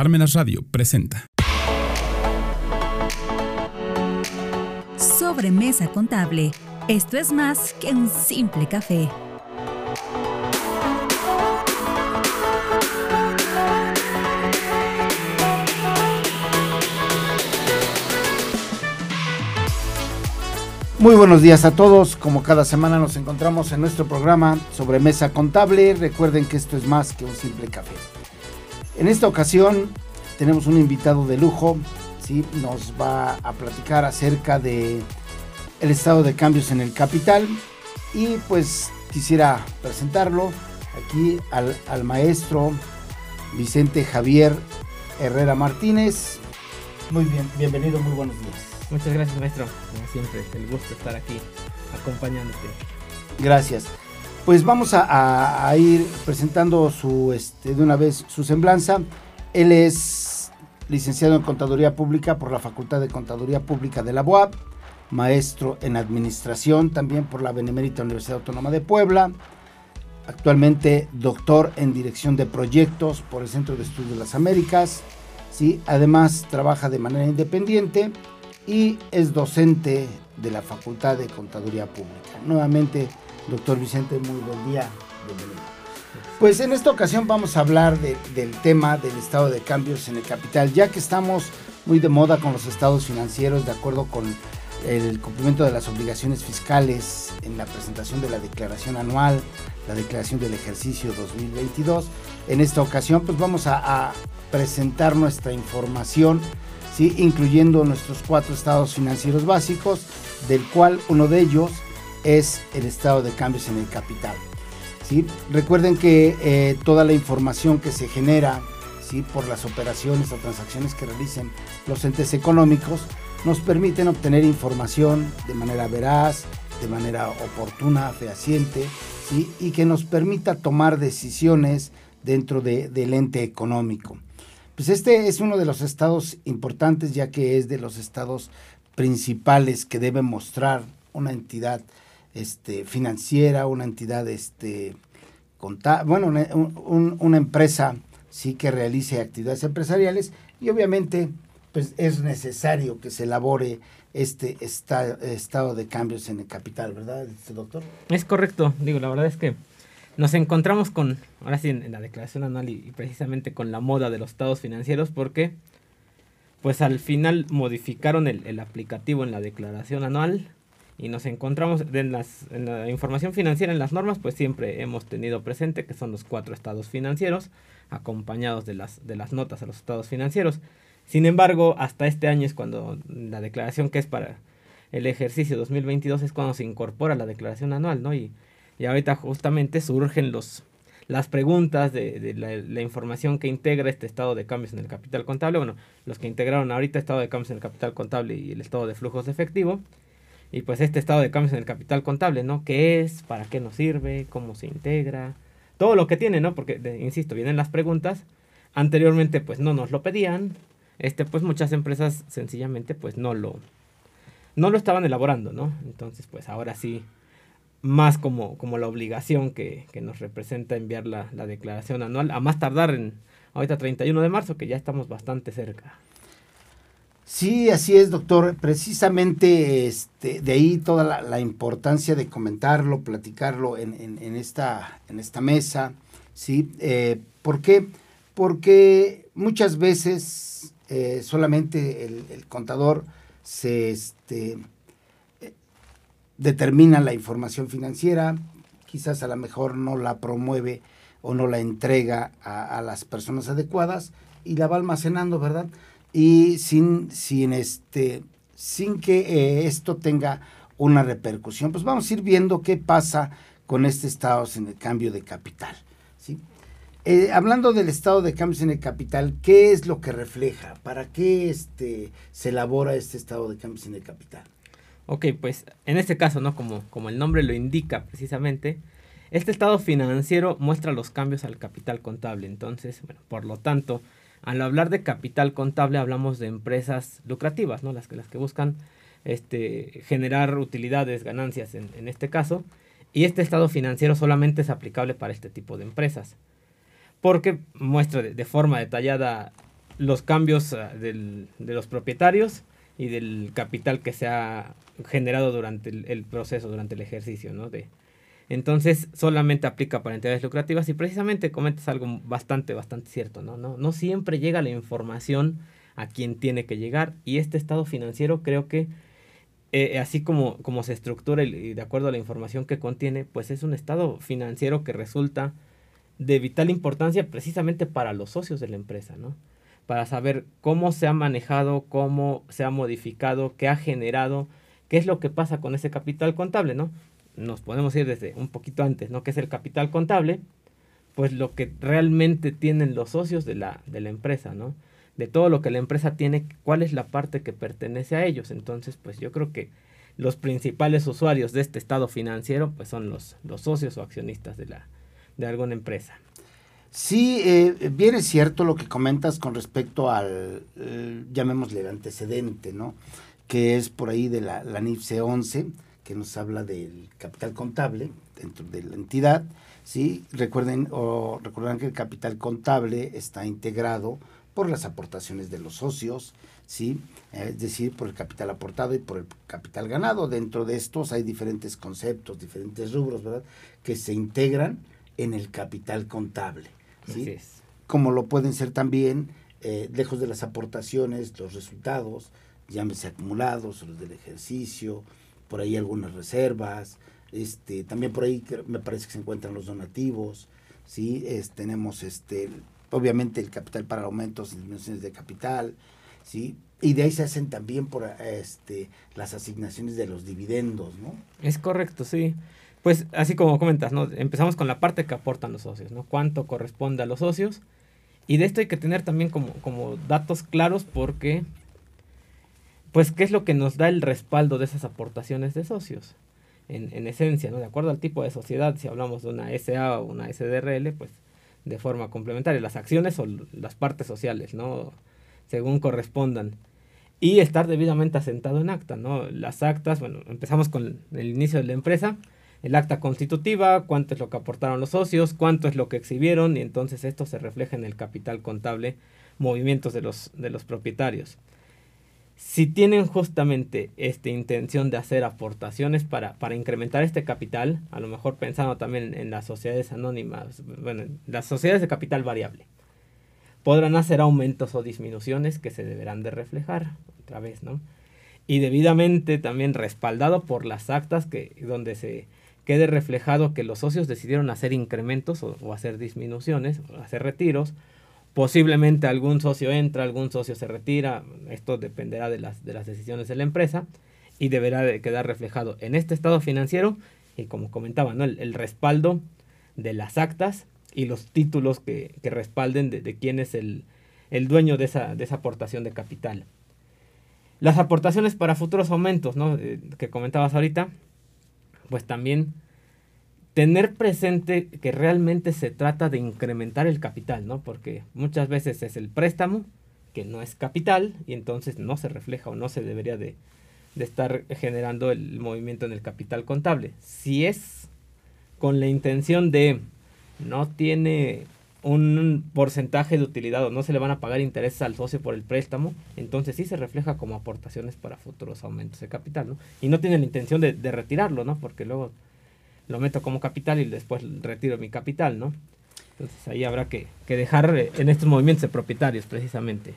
Parmenas Radio presenta. Sobremesa contable. Esto es más que un simple café. Muy buenos días a todos. Como cada semana nos encontramos en nuestro programa sobre mesa contable. Recuerden que esto es más que un simple café. En esta ocasión tenemos un invitado de lujo. ¿sí? Nos va a platicar acerca de el estado de cambios en el capital. Y pues quisiera presentarlo aquí al, al maestro Vicente Javier Herrera Martínez. Muy bien, bienvenido, muy buenos días. Muchas gracias, maestro. Como siempre, el gusto estar aquí acompañándote. Gracias. Pues vamos a, ir presentando su, este, de una vez su semblanza. Él es licenciado en Contaduría Pública por la Facultad de Contaduría Pública de la UAP, maestro en Administración también por la Benemérita Universidad Autónoma de Puebla, actualmente doctor en Dirección de Proyectos por el Centro de Estudios de las Américas, ¿sí? además trabaja de manera independiente y es docente de la Facultad de Contaduría Pública. Nuevamente, doctor Vicente, muy buen día. Pues en esta ocasión vamos a hablar de- del tema del estado de cambios en el capital, ya que estamos muy de moda con los estados financieros, de acuerdo con el cumplimiento de las obligaciones fiscales en la presentación de la declaración anual, la declaración del ejercicio 2022. En esta ocasión, pues vamos a, presentar nuestra información incluyendo nuestros cuatro estados financieros básicos, del cual uno de ellos es el estado de cambios en el capital. ¿sí? Recuerden que eh, toda la información que se genera ¿sí? por las operaciones o transacciones que realicen los entes económicos nos permiten obtener información de manera veraz, de manera oportuna, fehaciente, ¿sí? y que nos permita tomar decisiones dentro de- del ente económico. Pues este es uno de los estados importantes, ya que es de los estados principales que debe mostrar una entidad este, financiera, una entidad este, conta- bueno, una, un- un- una empresa sí que realice actividades empresariales y obviamente pues es necesario que se elabore este esta- estado de cambios en el capital, ¿verdad, este doctor? Es correcto, digo, la verdad es que nos encontramos con, ahora sí, en, en la declaración anual y, y precisamente con la moda de los estados financieros porque, pues al final modificaron el, el aplicativo en la declaración anual y nos encontramos en la información financiera, en las normas, pues siempre hemos tenido presente que son los cuatro estados financieros acompañados de las, de las notas a los estados financieros. Sin embargo, hasta este año es cuando la declaración que es para el ejercicio 2022 es cuando se incorpora la declaración anual, ¿no? Y, y ahorita justamente surgen los, las preguntas de, de la, la información que integra este estado de cambios en el capital contable. Bueno, los que integraron ahorita estado de cambios en el capital contable y el estado de flujos de efectivo. Y pues este estado de cambios en el capital contable, ¿no? ¿Qué es? ¿Para qué nos sirve? ¿Cómo se integra? Todo lo que tiene, ¿no? Porque, insisto, vienen las preguntas. Anteriormente, pues no nos lo pedían. Este, pues muchas empresas sencillamente, pues no lo, no lo estaban elaborando, ¿no? Entonces, pues ahora sí, más como, como la obligación que, que nos representa enviar la, la declaración anual, a más tardar en ahorita 31 de marzo, que ya estamos bastante cerca. Sí, así es, doctor. Precisamente este, de ahí toda la, importancia de comentarlo, platicarlo en, en- en esta, en esta mesa. ¿sí? Eh, ¿Por qué? Porque muchas veces eh, solamente el, contador se este, eh, determina la información financiera, quizás a lo mejor no la promueve o no la entrega a las personas adecuadas y la va almacenando, ¿verdad? Y sin, sin, este, sin que eh, esto tenga una repercusión. Pues vamos a ir viendo qué pasa con este estado en el cambio de capital. ¿sí? Eh, hablando del estado de cambios en el capital, ¿qué es lo que refleja? ¿Para qué este, se elabora este estado de cambios en el capital? Ok, pues en este caso, ¿no? Como, como el nombre lo indica precisamente, este estado financiero muestra los cambios al capital contable. Entonces, bueno, por lo tanto, al hablar de capital contable hablamos de empresas lucrativas, ¿no? Las que, las que buscan este, generar utilidades, ganancias en, en este caso. Y este estado financiero solamente es aplicable para este tipo de empresas. Porque muestra de, forma detallada los cambios ah, del, de los propietarios y del capital que se ha generado durante el, proceso, durante el ejercicio, ¿no? De, entonces, solamente aplica para entidades lucrativas y precisamente comentas algo bastante, bastante cierto, ¿no? No, no siempre llega la información a quien tiene que llegar y este estado financiero creo que eh, así como, como se estructura y, de acuerdo a la información que contiene, pues es un estado financiero que resulta de vital importancia precisamente para los socios de la empresa, ¿no? para saber cómo se ha manejado, cómo se ha modificado, qué ha generado, qué es lo que pasa con ese capital contable, ¿no? Nos podemos ir desde un poquito antes, ¿no? ¿Qué es el capital contable? Pues lo que realmente tienen los socios de la, de la empresa, ¿no? De todo lo que la empresa tiene, cuál es la parte que pertenece a ellos. Entonces, pues yo creo que los principales usuarios de este estado financiero, pues son los, los socios o accionistas de, la, de alguna empresa. Sí, eh, bien es cierto lo que comentas con respecto al, eh, llamémosle el antecedente, ¿no? Que es por ahí de la, la NIFCE 11, que nos habla del capital contable dentro de la entidad, ¿sí? Recuerden o recuerdan que el capital contable está integrado por las aportaciones de los socios, ¿sí? Es decir, por el capital aportado y por el capital ganado. Dentro de estos hay diferentes conceptos, diferentes rubros, ¿verdad? Que se integran en el capital contable. Como lo pueden ser también, eh, lejos de las aportaciones, los resultados, llámese acumulados, los del ejercicio, por ahí algunas reservas, este, también por ahí me parece que se encuentran los donativos, ¿sí? tenemos este, obviamente el capital para aumentos disminuciones de capital, ¿sí? Y de ahí se hacen también por este, las asignaciones de los dividendos, ¿no? Es correcto, sí pues así como comentas, ¿no? Empezamos con la parte que aportan los socios, ¿no? Cuánto corresponde a los socios. Y de esto hay que tener también como, como datos claros porque, pues, ¿qué es lo que nos da el respaldo de esas aportaciones de socios? En, en esencia, ¿no? De acuerdo al tipo de sociedad, si hablamos de una SA o una SDRL, pues, de forma complementaria, las acciones o las partes sociales, ¿no? Según correspondan. Y estar debidamente asentado en acta, ¿no? Las actas, bueno, empezamos con el inicio de la empresa, el acta constitutiva, cuánto es lo que aportaron los socios, cuánto es lo que exhibieron y entonces esto se refleja en el capital contable, movimientos de los, de los propietarios. Si tienen justamente esta intención de hacer aportaciones para, para incrementar este capital, a lo mejor pensando también en las sociedades anónimas, bueno, las sociedades de capital variable, podrán hacer aumentos o disminuciones que se deberán de reflejar otra vez, ¿no? Y debidamente también respaldado por las actas que, donde se, quede reflejado que los socios decidieron hacer incrementos o, hacer disminuciones, o hacer retiros. Posiblemente algún socio entra, algún socio se retira, esto dependerá de las, de las decisiones de la empresa y deberá de quedar reflejado en este estado financiero y como comentaba, ¿no? el, respaldo de las actas y los títulos que, respalden de, quién es el, dueño de esa, de esa aportación de capital. Las aportaciones para futuros aumentos, ¿no? Eh, que comentabas ahorita, pues también tener presente que realmente se trata de incrementar el capital, ¿no? Porque muchas veces es el préstamo que no es capital y entonces no se refleja o no se debería de, estar generando el movimiento en el capital contable. Si es con la intención de no tiene un porcentaje de utilidad o no se le van a pagar intereses al socio por el préstamo, entonces sí se refleja como aportaciones para futuros aumentos de capital, ¿no? Y no tiene la intención de, retirarlo, ¿no? Porque luego lo meto como capital y después retiro mi capital, ¿no? Entonces ahí habrá que, dejar eh, en estos movimientos de propietarios precisamente.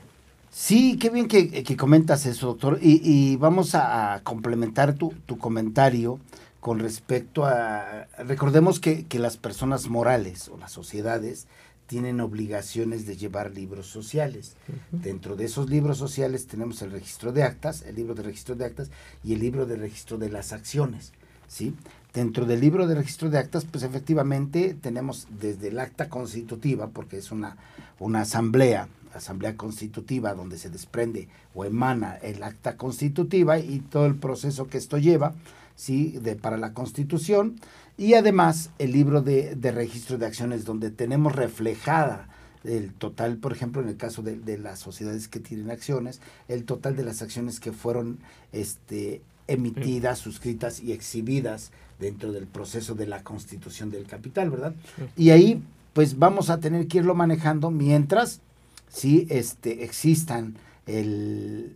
Sí, qué bien que, comentas eso, doctor. Y, vamos a, complementar tu, tu, comentario con respecto a... Recordemos que, que las personas morales o las sociedades tienen obligaciones de llevar libros sociales. Dentro de esos libros sociales tenemos el registro de actas, el libro de registro de actas y el libro de registro de las acciones. ¿sí? Dentro del libro de registro de actas, pues efectivamente tenemos desde el acta constitutiva, porque es una, una asamblea, asamblea constitutiva donde se desprende o emana el acta constitutiva y todo el proceso que esto lleva, ¿sí? de, para la constitución y además el libro de, registro de acciones donde tenemos reflejada el total, por ejemplo, en el caso de, las sociedades que tienen acciones, el total de las acciones que fueron este, emitidas, suscritas y exhibidas dentro del proceso de la constitución del capital, ¿verdad? Y ahí, pues vamos a tener que irlo manejando mientras sí este, existan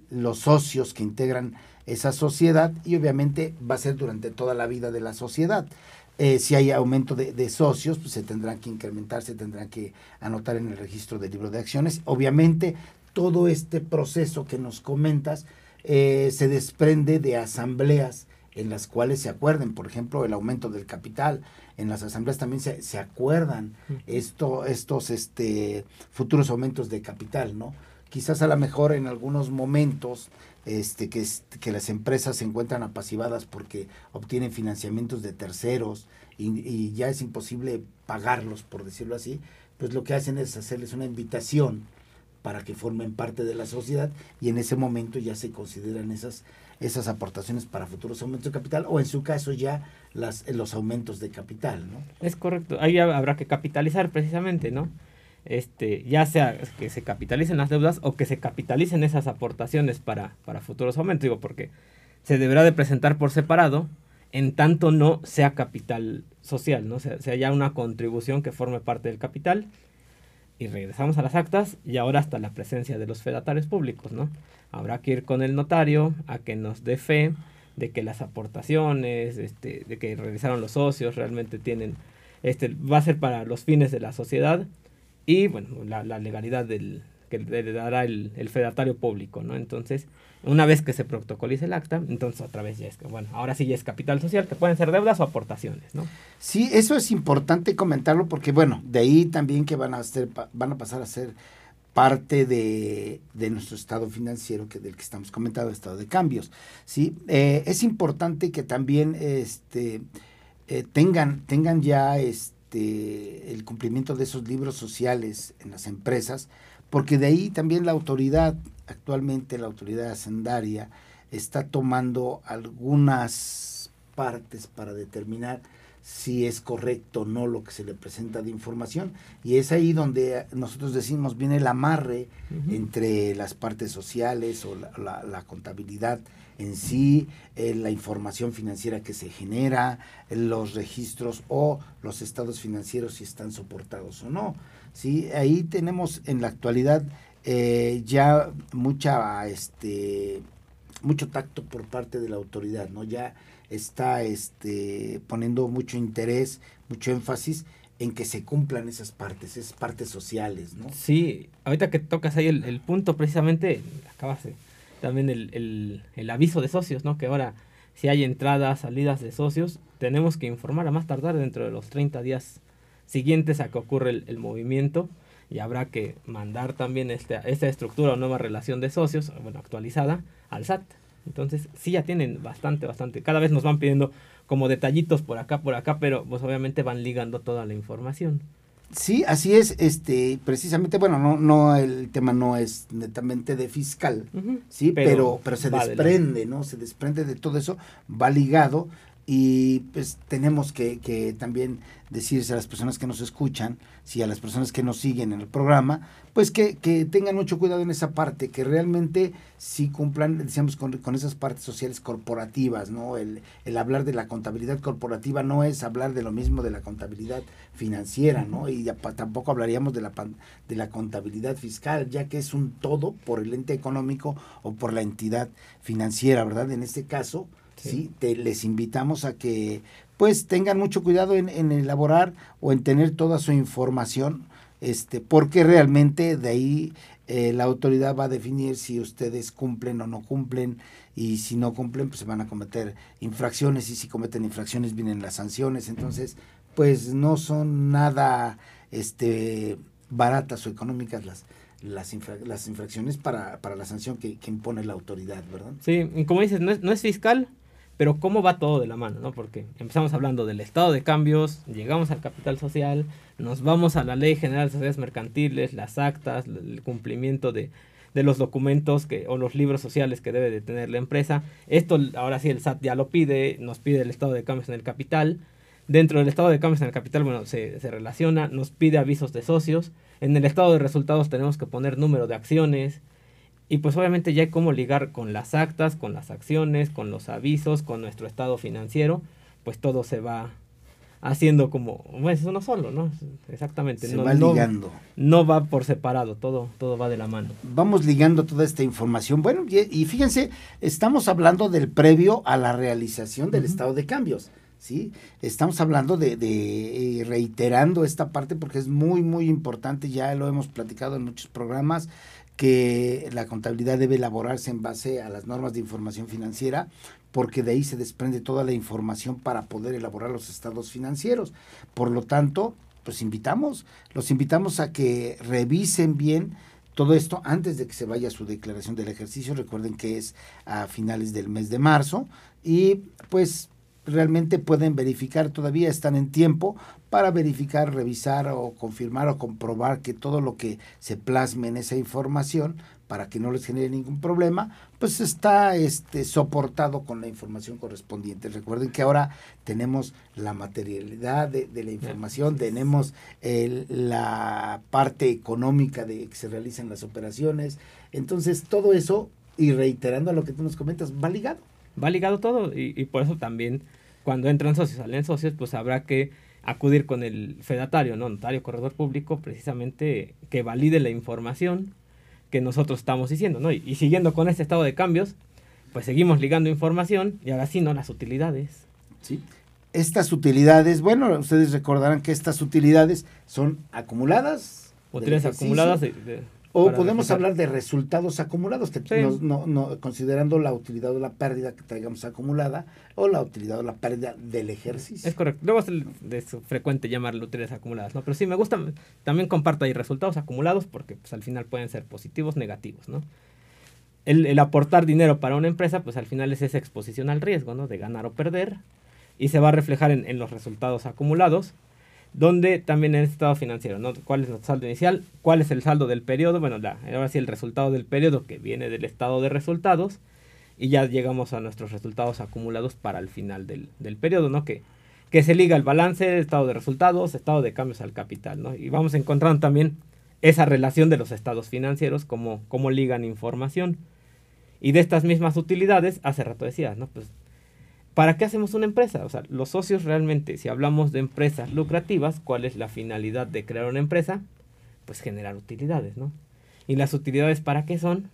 los socios que integran esa sociedad y obviamente va a ser durante toda la vida de la sociedad. Eh, si hay aumento de, socios, pues se tendrán que incrementar, se tendrán que anotar en el registro del libro de acciones. Obviamente, todo este proceso que nos comentas eh, se desprende de asambleas en las cuales se acuerden, por ejemplo, el aumento del capital. En las asambleas también se, se acuerdan esto, estos este, futuros aumentos de capital, ¿no? Quizás a lo mejor en algunos momentos este, que, que las empresas se encuentran apasivadas porque obtienen financiamientos de terceros y, ya es imposible pagarlos, por decirlo así, pues lo que hacen es hacerles una invitación para que formen parte de la sociedad y en ese momento ya se consideran esas, esas aportaciones para futuros aumentos de capital o en su caso ya las, los aumentos de capital, ¿no? Es correcto, ahí habrá que capitalizar precisamente, ¿no? este, ya sea que se capitalicen las deudas o que se capitalicen esas aportaciones para, para futuros aumentos, digo, porque se deberá de presentar por separado en tanto no sea capital social, ¿no? sea, sea ya una contribución que forme parte del capital. Y regresamos a las actas y ahora hasta la presencia de los fedatarios públicos, ¿no? Habrá que ir con el notario a que nos dé fe de que las aportaciones, este, de que realizaron los socios, realmente tienen, este, va a ser para los fines de la sociedad y bueno, la, legalidad del que le dará el, el, fedatario público, ¿no? Entonces, una vez que se protocolice el acta, entonces otra vez ya es, bueno, ahora sí ya es capital social, que pueden ser deudas o aportaciones, ¿no? Sí, eso es importante comentarlo porque, bueno, de ahí también que van a, ser, van a pasar a ser parte de, de, nuestro estado financiero que del que estamos comentando, estado de cambios, ¿sí? Eh, es importante que también este, eh, tengan, tengan ya este, el cumplimiento de esos libros sociales en las empresas, porque de ahí también la autoridad, actualmente la autoridad hacendaria, está tomando algunas partes para determinar si es correcto o no lo que se le presenta de información. Y es ahí donde nosotros decimos viene el amarre entre las partes sociales o la contabilidad en sí, eh, la información financiera que se genera, los registros o los estados financieros si están soportados o no. ¿sí? Ahí tenemos en la actualidad eh, ya mucha, este, mucho tacto por parte de la autoridad, ¿no? Ya está este, poniendo mucho interés, mucho énfasis en que se cumplan esas partes, esas partes sociales, ¿no? Sí, ahorita que tocas ahí el, el punto, precisamente, acabas de también el, el, aviso de socios, ¿no? Que ahora si hay entradas, salidas de socios, tenemos que informar a más tardar dentro de los 30 días siguientes a que ocurre el, movimiento y habrá que mandar también esta, esta estructura o nueva relación de socios, bueno, actualizada, al SAT. Entonces, sí ya tienen bastante, bastante. Cada vez nos van pidiendo como detallitos por acá, por acá, pero pues obviamente van ligando toda la información. Sí, así es, este, precisamente, bueno, no, no, el tema no es netamente de fiscal, sí, pero, pero, se desprende, ¿no? Se desprende de todo eso, va ligado y pues tenemos que, que, también decirse a las personas que nos escuchan, si a las personas que nos siguen en el programa, pues que, que tengan mucho cuidado en esa parte, que realmente sí cumplan, decíamos, con, con esas partes sociales corporativas, ¿no? El, el, hablar de la contabilidad corporativa no es hablar de lo mismo de la contabilidad financiera, ¿no? Y ya, tampoco hablaríamos de la, de la contabilidad fiscal, ya que es un todo por el ente económico o por la entidad financiera, ¿verdad? En este caso, Sí. Te, les invitamos a que pues tengan mucho cuidado en, elaborar o en tener toda su información, este, porque realmente de ahí eh, la autoridad va a definir si ustedes cumplen o no cumplen y si no cumplen pues se van a cometer infracciones y si cometen infracciones vienen las sanciones, entonces pues no son nada este baratas o económicas las las, las infracciones para, para la sanción que, que, impone la autoridad, ¿verdad? Sí, como dices, no es, no es fiscal, pero cómo va todo de la mano, ¿no? Porque empezamos hablando del estado de cambios, llegamos al capital social, nos vamos a la ley general de sociedades mercantiles, las actas, el cumplimiento de, de los documentos que, o los libros sociales que debe de tener la empresa. Esto ahora sí el SAT ya lo pide, nos pide el estado de cambios en el capital. Dentro del estado de cambios en el capital, bueno, se, se relaciona, nos pide avisos de socios. En el estado de resultados tenemos que poner número de acciones, y pues obviamente ya hay cómo ligar con las actas, con las acciones, con los avisos, con nuestro estado financiero, pues todo se va haciendo como, pues uno solo, ¿no? Exactamente. Se no, va ligando. No, va por separado, todo, todo va de la mano. Vamos ligando toda esta información. Bueno, y, y fíjense, estamos hablando del previo a la realización del estado de cambios. ¿Sí? Estamos hablando de, de, eh, reiterando esta parte porque es muy, muy importante, ya lo hemos platicado en muchos programas, que la contabilidad debe elaborarse en base a las normas de información financiera, porque de ahí se desprende toda la información para poder elaborar los estados financieros. Por lo tanto, pues invitamos, los invitamos a que revisen bien todo esto antes de que se vaya su declaración del ejercicio. Recuerden que es a finales del mes de marzo y pues realmente pueden verificar, todavía están en tiempo para verificar, revisar o confirmar o comprobar que todo lo que se plasme en esa información para que no les genere ningún problema, pues está este soportado con la información correspondiente. Recuerden que ahora tenemos la materialidad de, de la información, tenemos el- la parte económica de que se realicen las operaciones, entonces todo eso, y reiterando a lo que tú nos comentas, va ligado. Va ligado todo y, y por eso también cuando entran socios, salen socios, pues habrá que acudir con el fedatario, ¿no? Notario, corredor público, precisamente que valide la información que nosotros estamos diciendo, ¿no? Y, y siguiendo con este estado de cambios, pues seguimos ligando información y ahora sí, ¿no? Las utilidades. ¿sí? Estas utilidades, bueno, ustedes recordarán que estas utilidades son acumuladas. Utilidades acumuladas de- de- O podemos hablar de resultados acumulados, que Sí. nos- no, no- considerando la utilidad o la pérdida que traigamos acumulada, o la utilidad o la pérdida del ejercicio. Es correcto. Luego es frecuente llamarlo utilidades acumuladas, ¿no? Pero sí me gusta, también comparto ahí resultados acumulados porque pues al final pueden ser positivos, negativos, ¿no? El, el aportar dinero para una empresa, pues al final es esa exposición al riesgo, ¿no? De ganar o perder. Y se va a reflejar en, en los resultados acumulados, donde también el estado financiero, ¿no? ¿Cuál es nuestro saldo inicial? ¿Cuál es el saldo del periodo? Bueno, la, ahora sí el resultado del periodo que viene del estado de resultados. Y ya llegamos a nuestros resultados acumulados para el final del, del periodo, ¿no? Que, que se liga el balance, estado de resultados, estado de cambios al capital, ¿no? Y vamos encontrando también esa relación de los estados financieros, como, como ligan información. Y de estas mismas utilidades, hace rato decías, ¿no? Pues, ¿para qué hacemos una empresa? O sea, los socios realmente, si hablamos de empresas lucrativas, ¿cuál es la finalidad de crear una empresa? Pues generar utilidades, ¿no? ¿Y las utilidades para qué son?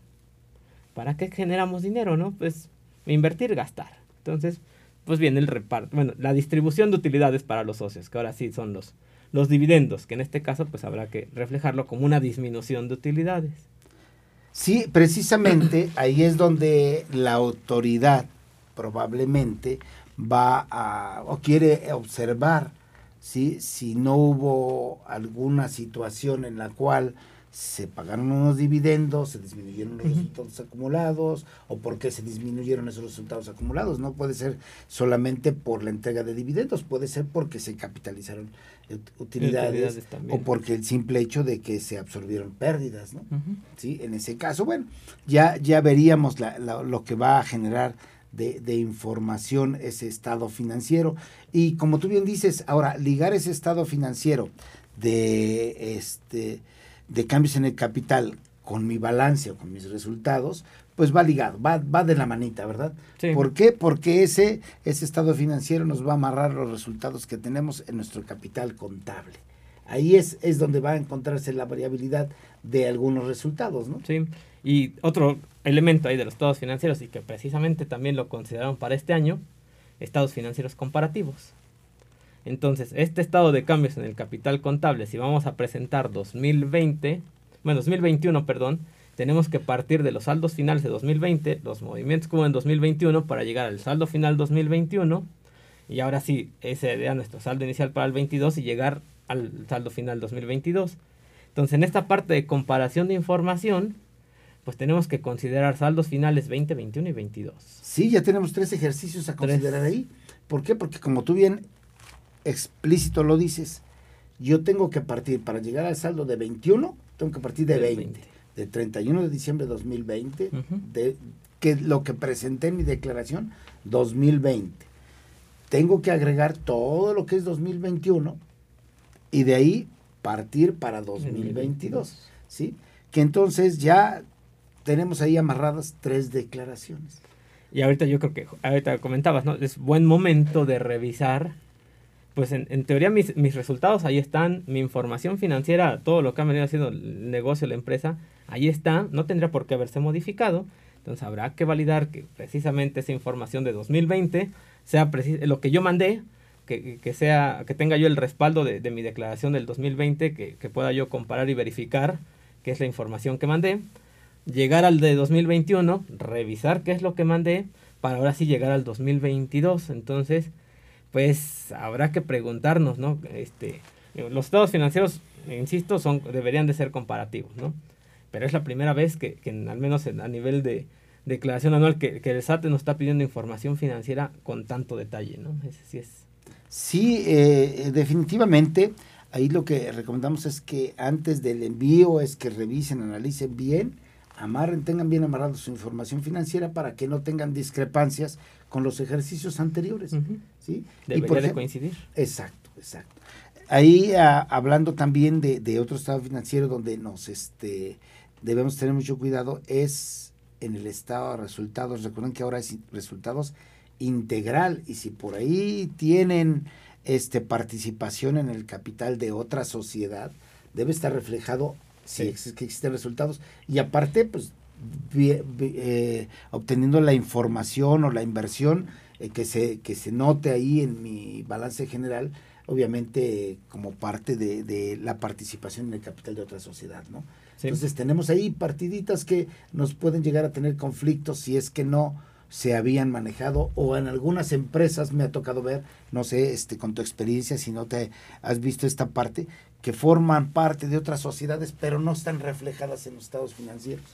¿Para qué generamos dinero, no? Pues invertir, gastar. Entonces, pues viene el reparto, bueno, la distribución de utilidades para los socios, que ahora sí son los, los dividendos, que en este caso pues habrá que reflejarlo como una disminución de utilidades. Sí, precisamente ahí es donde la autoridad probablemente va a o quiere observar ¿sí? si no hubo alguna situación en la cual se pagaron unos dividendos, se disminuyeron los resultados acumulados, o por qué se disminuyeron esos resultados acumulados. No puede ser solamente por la entrega de dividendos, puede ser porque se capitalizaron ut- utilidades, o porque el simple hecho de que se absorbieron pérdidas, ¿no? ¿sí? En ese caso, bueno, ya, ya veríamos la- la- lo que va a generar de, de información ese estado financiero. Y como tú bien dices, ahora, ligar ese estado financiero de, este, de cambios en el capital con mi balance o con mis resultados, pues va ligado, va, va de la manita, ¿verdad? Sí. ¿Por qué? Porque ese, ese estado financiero nos va a amarrar los resultados que tenemos en nuestro capital contable. Ahí es, es donde va a encontrarse la variabilidad de algunos resultados, ¿no? Sí, y otro elemento ahí de los estados financieros y que precisamente también lo consideraron para este año, estados financieros comparativos. Entonces, este estado de cambios en el capital contable, si vamos a presentar 2020, bueno, 2021, perdón, tenemos que partir de los saldos finales de 2020, los movimientos como en 2021 para llegar al saldo final 2021 y ahora sí, ese sería nuestro saldo inicial para el 22 y llegar al saldo final 2022. Entonces, en esta parte de comparación de información, pues tenemos que considerar saldos finales 20, 21 y 22. Sí, ya tenemos tres ejercicios a Tres. considerar ahí. ¿Por qué? Porque como tú bien explícito lo dices, yo tengo que partir para llegar al saldo de 21, tengo que partir de Del 20, de 31 de diciembre de 2020, Ujú. de que lo que presenté en mi declaración 2020. Tengo que agregar todo lo que es 2021 y de ahí partir para 2022, ¿sí? Que entonces ya tenemos ahí amarradas tres declaraciones. Y ahorita yo creo que, ahorita comentabas, ¿no? Es buen momento de revisar pues en, en teoría mis, mis, resultados ahí están, mi información financiera, todo lo que ha venido haciendo el negocio, la empresa, ahí está, no tendría por qué haberse modificado. Entonces habrá que validar que precisamente esa información de 2020 sea lo que yo mandé, que, que, sea, que tenga yo el respaldo de, de mi declaración del 2020, que, que, pueda yo comparar y verificar qué es la información que mandé, llegar al de 2021, revisar qué es lo que mandé, para ahora sí llegar al 2022. Entonces, pues habrá que preguntarnos, ¿no? Este, los estados financieros, insisto, son, deberían de ser comparativos, ¿no? Pero es la primera vez que, que al menos a nivel de declaración anual que, que, el SAT nos está pidiendo información financiera con tanto detalle, ¿no? Ese sí es. Sí, eh, definitivamente. Ahí lo que recomendamos es que antes del envío es que revisen, analicen bien, amarren, tengan bien amarrado su información financiera para que no tengan discrepancias con los ejercicios anteriores. Uh -huh. ¿sí? Debería y por de ejemplo, coincidir. Exacto, exacto. Ahí a, hablando también de, de, otro estado financiero donde nos este, debemos tener mucho cuidado es en el estado de resultados. Recuerden que ahora es resultados integral y si por ahí tienen este participación en el capital de otra sociedad, debe estar reflejado sí. es que existen resultados y aparte pues eh, obteniendo la información o la inversión eh, que, se, que se note ahí en mi balance general, obviamente como parte de, de, la participación en el capital de otra sociedad, ¿no? Sí. Entonces tenemos ahí partiditas que nos pueden llegar a tener conflictos si es que no se habían manejado o en algunas empresas me ha tocado ver, no sé, este con tu experiencia si no te has visto esta parte que forman parte de otras sociedades pero no están reflejadas en los estados financieros.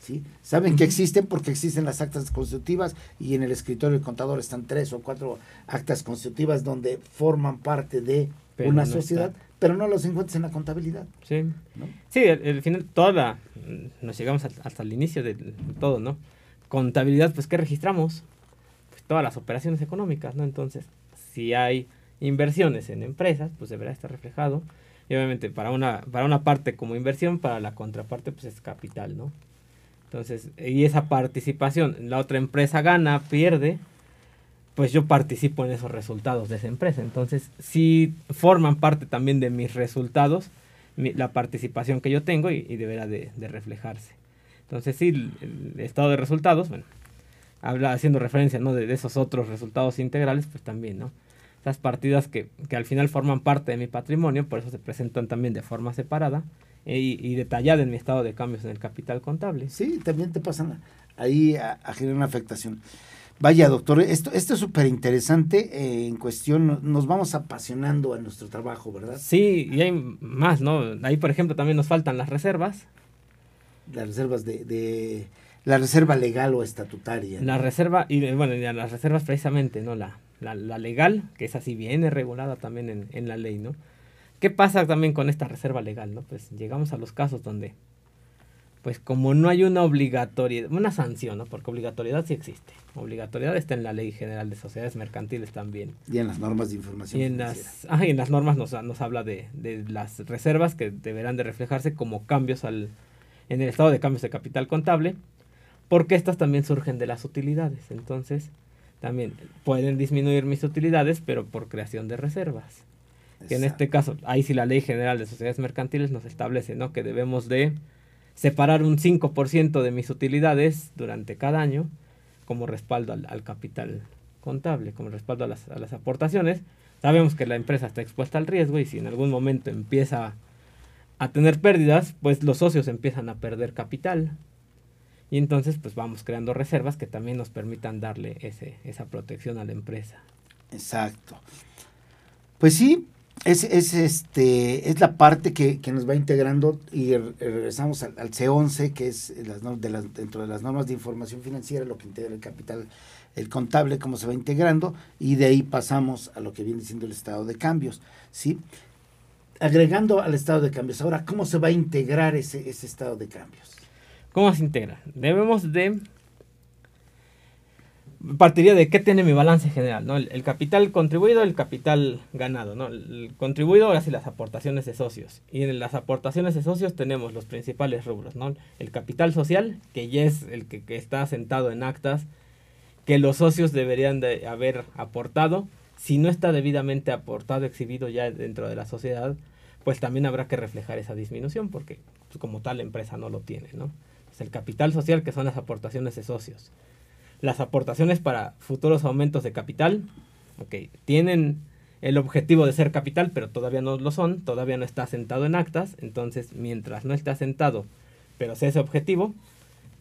¿sí? Saben que existen porque existen las actas constitutivas y en el escritorio del contador están tres o cuatro actas constitutivas donde forman parte de pero una no sociedad, está. pero no los encuentras en la contabilidad. Sí, ¿no? sí, el, el, final, toda la, nos llegamos hasta el inicio de todo, ¿no? Contabilidad, pues, ¿qué registramos? Pues todas las operaciones económicas, ¿no? Entonces, si hay inversiones en empresas, pues deberá estar reflejado. Y obviamente para una, para una parte como inversión, para la contraparte, pues es capital, ¿no? Entonces, y esa participación, la otra empresa gana, pierde, pues yo participo en esos resultados de esa empresa. Entonces, si forman parte también de mis resultados, mi, la participación que yo tengo y, y deberá de, de, reflejarse. Entonces, sí, el, el, estado de resultados, bueno, habla haciendo referencia, ¿no? De, de, esos otros resultados integrales, pues también, ¿no? Esas partidas que, que al final forman parte de mi patrimonio, por eso se presentan también de forma separada, y, y, detallada en mi estado de cambios en el capital contable. Sí, también te pasan ahí a, a generar una afectación. Vaya, doctor, esto, esto es súper interesante eh, en cuestión, nos vamos apasionando a nuestro trabajo, ¿verdad? Sí, y hay más, ¿no? Ahí, por ejemplo, también nos faltan las reservas. Las reservas de, de la reserva legal o estatutaria. ¿no? La reserva, y bueno, las reservas precisamente, ¿no? La, la, la legal, que es así, viene regulada también en, en la ley, ¿no? ¿Qué pasa también con esta reserva legal? ¿no? Pues llegamos a los casos donde, pues como no hay una obligatoriedad, una sanción, ¿no? porque obligatoriedad sí existe. Obligatoriedad está en la Ley General de Sociedades Mercantiles también. Y en las normas de información. Y en, las, ah, y en las normas nos, nos habla de, de, las reservas que deberán de reflejarse como cambios al, en el estado de cambios de capital contable, porque estas también surgen de las utilidades. Entonces, también pueden disminuir mis utilidades, pero por creación de reservas que en este caso, ahí sí la Ley General de Sociedades Mercantiles nos establece, ¿no? Que debemos de separar un 5% de mis utilidades durante cada año como respaldo al, al capital contable, como respaldo a las, a las, aportaciones. Sabemos que la empresa está expuesta al riesgo y si en algún momento empieza a tener pérdidas, pues los socios empiezan a perder capital. Y entonces pues vamos creando reservas que también nos permitan darle ese, esa protección a la empresa. Exacto. Pues sí, es, es, este, es la parte que, que, nos va integrando y regresamos al, al C11, que es las, de dentro de las normas de información financiera, lo que integra el capital, el contable, cómo se va integrando, y de ahí pasamos a lo que viene siendo el estado de cambios. ¿sí? Agregando al estado de cambios, ahora, ¿cómo se va a integrar ese, ese estado de cambios? ¿Cómo se integra? Debemos de partiría de qué tiene mi balance general, ¿no? El, capital contribuido, el capital ganado, ¿no? El contribuido ahora sí las aportaciones de socios. Y en las aportaciones de socios tenemos los principales rubros, ¿no? El capital social, que ya es el que, que está sentado en actas, que los socios deberían de haber aportado si no está debidamente aportado, exhibido ya dentro de la sociedad, pues también habrá que reflejar esa disminución, porque pues, como tal la empresa no lo tiene, ¿no? Es el capital social, que son las aportaciones de socios. Las aportaciones para futuros aumentos de capital, ok, tienen el objetivo de ser capital, pero todavía no lo son, todavía no está sentado en actas, entonces mientras no esté asentado, pero sea ese objetivo,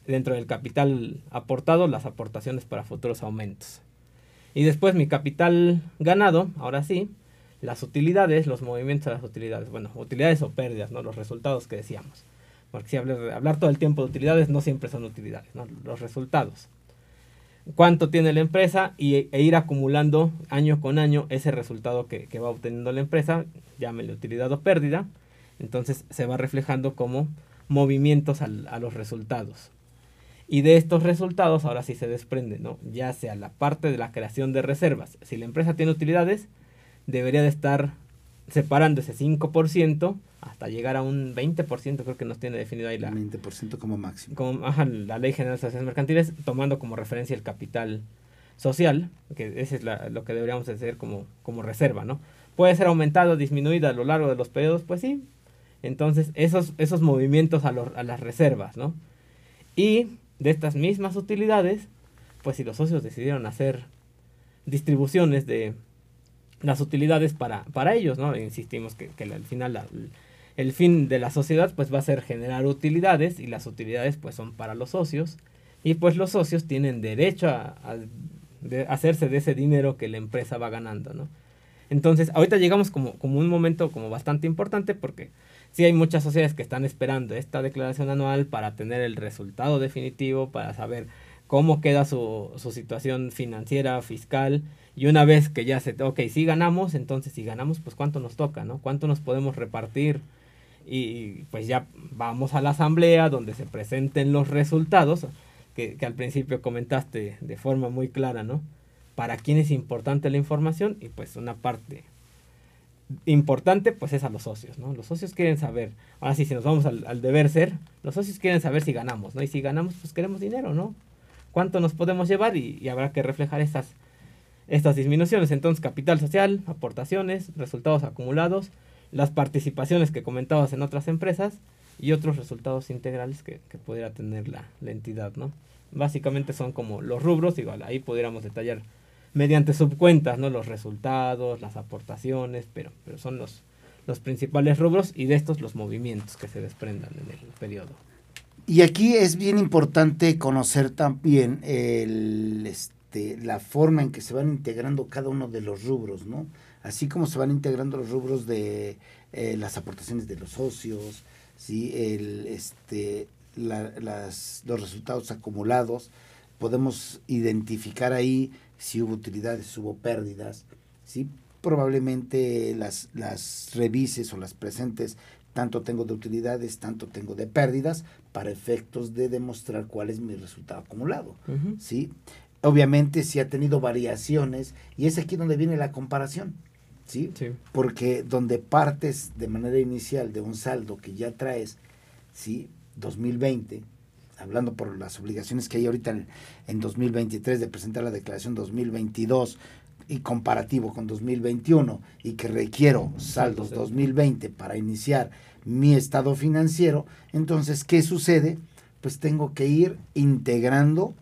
dentro del capital aportado, las aportaciones para futuros aumentos. Y después mi capital ganado, ahora sí, las utilidades, los movimientos de las utilidades, bueno, utilidades o pérdidas, ¿no? Los resultados que decíamos. Porque si hablar, hablar todo el tiempo de utilidades no siempre son utilidades. Los resultados. Cuánto tiene la empresa y, e ir acumulando año con año ese resultado que, va obteniendo la empresa, llámele utilidad o pérdida. Entonces se va reflejando como movimientos a los resultados. Y de estos resultados ahora sí se desprende, ¿no? Ya sea la parte de la creación de reservas. Si la empresa tiene utilidades, debería de estar separando ese 5% hasta llegar a un 20%, creo que nos tiene definido ahí la... 20% como máximo. Como, ajá, la Ley General de Sociedades Mercantiles, tomando como referencia el capital social, que ese es lo que deberíamos hacer como, como reserva, ¿no? Puede ser aumentado, disminuido a lo largo de los periodos, pues sí. Entonces, esos, esos movimientos a, a las reservas, ¿no? Y de estas mismas utilidades, pues si los socios decidieron hacer distribuciones de, las utilidades para, para ellos, ¿no? Insistimos que, que al final el fin de la sociedad pues va a ser generar utilidades y las utilidades pues son para los socios y pues los socios tienen derecho a, hacerse de ese dinero que la empresa va ganando, ¿no? Entonces, ahorita llegamos como, como un momento como bastante importante porque sí hay muchas sociedades que están esperando esta declaración anual para tener el resultado definitivo, para saber cómo queda su, situación financiera, fiscal, y una vez que ya se, ok, si ganamos, entonces si ganamos, pues cuánto nos toca, ¿no? ¿Cuánto nos podemos repartir? Y pues ya vamos a la asamblea donde se presenten los resultados, que, al principio comentaste de forma muy clara, ¿no? Para quién es importante la información y pues una parte importante pues es a los socios, ¿no? Los socios quieren saber, ahora sí, si nos vamos al, deber ser, los socios quieren saber si ganamos, ¿no? Y si ganamos, pues queremos dinero, ¿no? ¿Cuánto nos podemos llevar? Y, habrá que reflejar estas estas disminuciones. Entonces, capital social, aportaciones, resultados acumulados, las participaciones que comentabas en otras empresas y otros resultados integrales que, pudiera tener la, entidad, ¿no? Básicamente son como los rubros, igual ahí pudiéramos detallar mediante subcuentas, ¿no? Los resultados, las aportaciones, pero, pero son los, los principales rubros y de estos los movimientos que se desprendan en el periodo. Y aquí es bien importante conocer también el, este, la forma en que se van integrando cada uno de los rubros, ¿no? Así como se van integrando los rubros de eh, las aportaciones de los socios, ¿sí? El, este, las, los resultados acumulados, podemos identificar ahí si hubo utilidades, si hubo pérdidas, ¿sí? Probablemente las, las revises o las presentes tanto tengo de utilidades, tanto tengo de pérdidas, para efectos de demostrar cuál es mi resultado acumulado. ¿sí? obviamente sí ha tenido variaciones y es aquí donde viene la comparación, ¿sí? Porque donde partes de manera inicial de un saldo que ya traes, ¿sí? 2020, hablando por las obligaciones que hay ahorita en, en 2023 de presentar la declaración 2022 y comparativo con 2021 y que requiero saldos 2020 para iniciar mi estado financiero, entonces, ¿qué sucede? Pues tengo que ir integrando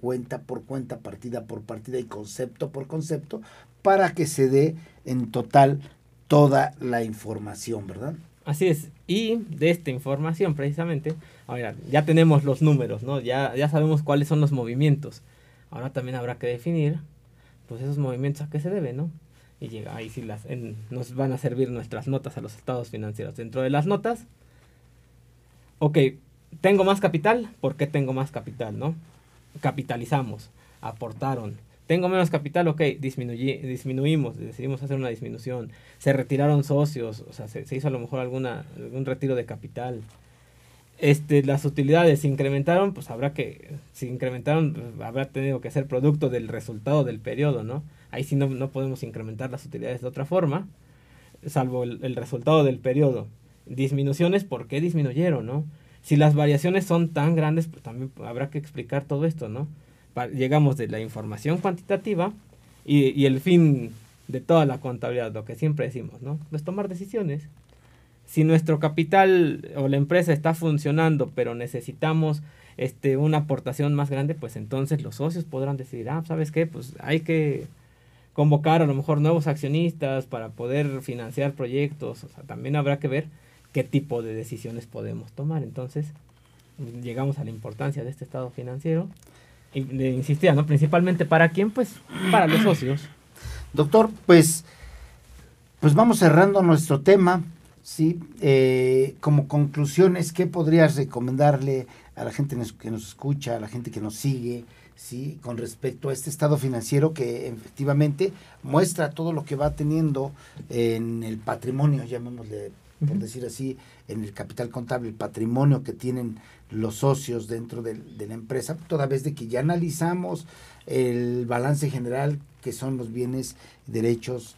cuenta por cuenta, partida por partida y concepto por concepto, para que se dé en total toda la información, ¿verdad? Así es. Y de esta información, precisamente, ahora ya tenemos los números, ¿no? Ya, ya sabemos cuáles son los movimientos. Ahora también habrá que definir, pues, esos movimientos a qué se deben, ¿no? Y llega, ahí sí las, nos van a servir nuestras notas a los estados financieros. Dentro de las notas, ok, tengo más capital, ¿por qué tengo más capital, no? capitalizamos, aportaron. Tengo menos capital, ok, disminuimos, decidimos hacer una disminución. Se retiraron socios, o sea, se, hizo a lo mejor alguna, algún retiro de capital. Este, las utilidades se incrementaron, pues habrá que, si incrementaron, pues, habrá tenido que ser producto del resultado del periodo, ¿no? Ahí sí no, no podemos incrementar las utilidades de otra forma, salvo el, resultado del periodo. Disminuciones, ¿por qué disminuyeron, no? si las variaciones son tan grandes, pues también habrá que explicar todo esto, ¿no? llegamos de la información cuantitativa y, y, el fin de toda la contabilidad, lo que siempre decimos, ¿no? Pues tomar decisiones. Si nuestro capital o la empresa está funcionando, pero necesitamos este, una aportación más grande, pues entonces los socios podrán decidir, ah, ¿sabes qué? Pues hay que convocar a lo mejor nuevos accionistas para poder financiar proyectos. O sea, también habrá que ver qué tipo de decisiones podemos tomar. Entonces, llegamos a la importancia de este estado financiero. Y le insistía, ¿no? Principalmente para quién, pues para los socios. Doctor, pues, pues vamos cerrando nuestro tema. Sí, eh, como conclusiones, ¿qué podrías recomendarle a la gente que nos escucha, a la gente que nos sigue, sí, con respecto a este estado financiero que efectivamente muestra todo lo que va teniendo en el patrimonio, llamémosle por decir así, en el capital contable, el patrimonio que tienen los socios dentro de, de, la empresa, toda vez de que ya analizamos el balance general, que son los bienes, derechos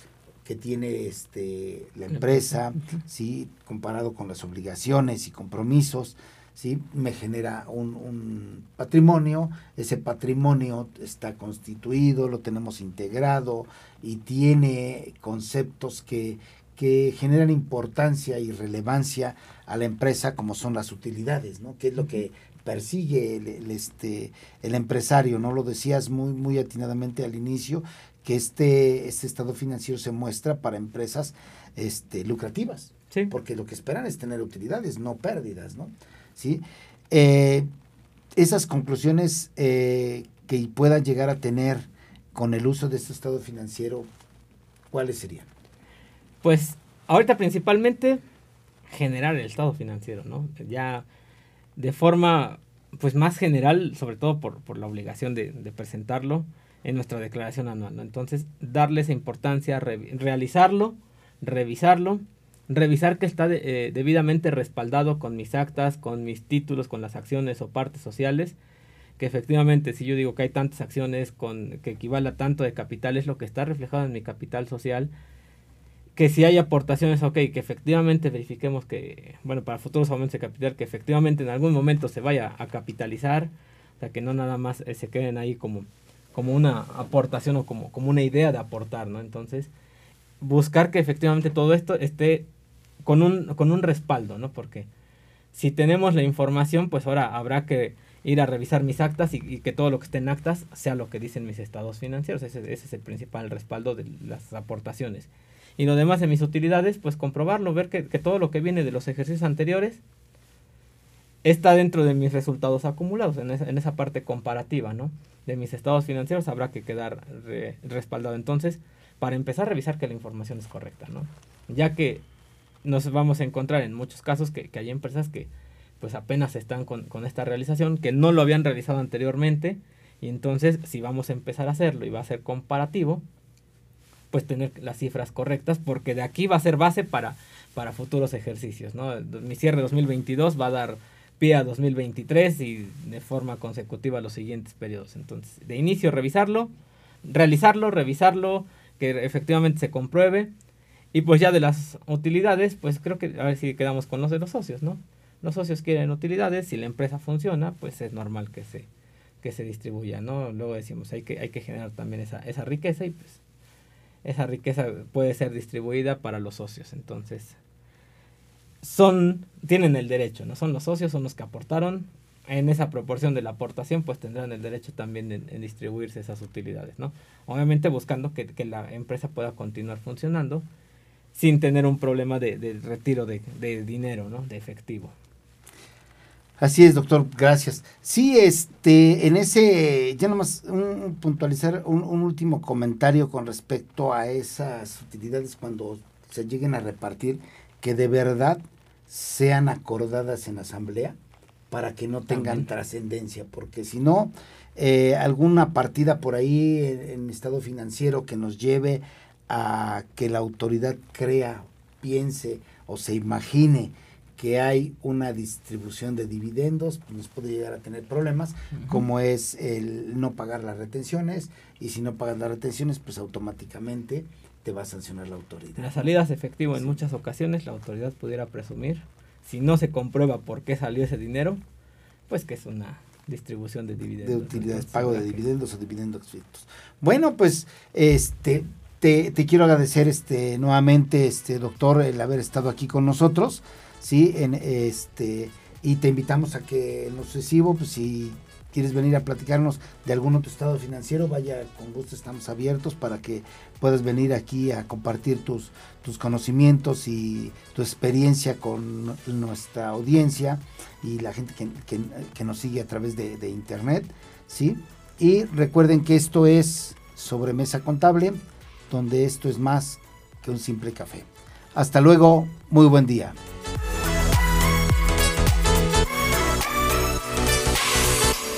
que tiene este la empresa, sí, comparado con las obligaciones y compromisos, ¿sí? me genera un, patrimonio, ese patrimonio está constituido, lo tenemos integrado y tiene conceptos que, que generan importancia y relevancia a la empresa como son las utilidades, ¿no? que es lo que persigue el, este, el empresario, ¿no? Lo decías muy, muy atinadamente al inicio, que este, este estado financiero se muestra para empresas este, lucrativas, porque lo que esperan es tener utilidades, no pérdidas, ¿no? ¿sí? Eh, esas conclusiones eh, que puedan llegar a tener con el uso de este estado financiero, ¿cuáles serían? Pues ahorita principalmente generar el estado financiero, ¿no? Ya de forma pues más general, sobre todo por, por la obligación de, presentarlo en nuestra declaración anual. Entonces, darle esa importancia, realizarlo, revisarlo revisar que está eh, debidamente respaldado con mis actas, con mis títulos, con las acciones o partes sociales, que efectivamente si yo digo que hay tantas acciones con que equivale a tanto de capital es lo que está reflejado en mi capital social, que si hay aportaciones, ok, que efectivamente verifiquemos que, bueno, para futuros aumentos de capital, que efectivamente en algún momento se vaya a capitalizar, o sea, que no nada más eh, se queden ahí como, como una aportación o como, como una idea de aportar, ¿no? Entonces, buscar que efectivamente todo esto esté con un, con un respaldo, ¿no? Porque si tenemos la información, pues ahora habrá que ir a revisar mis actas y, que todo lo que esté en actas sea lo que dicen mis estados financieros. Ese, ese, es el principal respaldo de las aportaciones. Y lo demás de mis utilidades, pues comprobarlo, ver que, que todo lo que viene de los ejercicios anteriores está dentro de mis resultados acumulados, en esa, en esa parte comparativa, ¿no? De mis estados financieros habrá que quedar respaldado. Entonces, para empezar a revisar que la información es correcta, ¿no? Ya que nos vamos a encontrar en muchos casos que, hay empresas que pues apenas están con, esta realización, que no lo habían realizado anteriormente, y entonces si vamos a empezar a hacerlo y va a ser comparativo, pues tener las cifras correctas, porque de aquí va a ser base para, para futuros ejercicios, ¿no? Mi cierre 2022 va a dar pie a 2023 y de forma consecutiva los siguientes periodos. Entonces, de inicio revisarlo, realizarlo, revisarlo, que efectivamente se compruebe y pues ya de las utilidades, pues creo que a ver si quedamos con los de los socios, ¿no? Los socios quieren utilidades, si la empresa funciona, pues es normal que se, que se distribuya, ¿no? Luego decimos, hay que, hay que generar también esa, esa riqueza y pues esa riqueza puede ser distribuida para los socios. Entonces, son, tienen el derecho, ¿no? Son los socios, son los que aportaron. En esa proporción de la aportación, pues tendrán el derecho también en, distribuirse esas utilidades, ¿no? Obviamente buscando que, que la empresa pueda continuar funcionando sin tener un problema de, retiro de, dinero, ¿no? De efectivo. Así es, doctor, gracias. Sí, este, en ese, ya nomás un, puntualizar un, último comentario con respecto a esas utilidades cuando se lleguen a repartir, que de verdad sean acordadas en asamblea para que no tengan trascendencia, porque si no, eh, alguna partida por ahí en, en estado financiero que nos lleve a que la autoridad crea, piense o se imagine que hay una distribución de dividendos, pues nos puede llegar a tener problemas, como es el no pagar las retenciones, y si no pagas las retenciones, pues automáticamente te va a sancionar la autoridad. Las salidas efectivo en muchas ocasiones la autoridad pudiera presumir, si no se comprueba por qué salió ese dinero, pues que es una distribución de dividendos. De utilidades, pago de dividendos o dividendos fijos. Bueno, pues este te, te quiero agradecer este, nuevamente, este, doctor, el haber estado aquí con nosotros, ¿sí? En, este, y te invitamos a que en lo sucesivo, pues si quieres venir a platicarnos de algún otro estado financiero, vaya, con gusto estamos abiertos para que puedas venir aquí a compartir tus, tus conocimientos y tu experiencia con nuestra audiencia y la gente que, nos sigue a través de, de, internet, ¿sí? Y recuerden que esto es Sobremesa Contable, donde esto es más que un simple café. Hasta luego, muy buen día.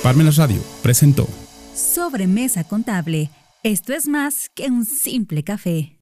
Parmenas Radio presentó Sobremesa Contable. Esto es más que un simple café.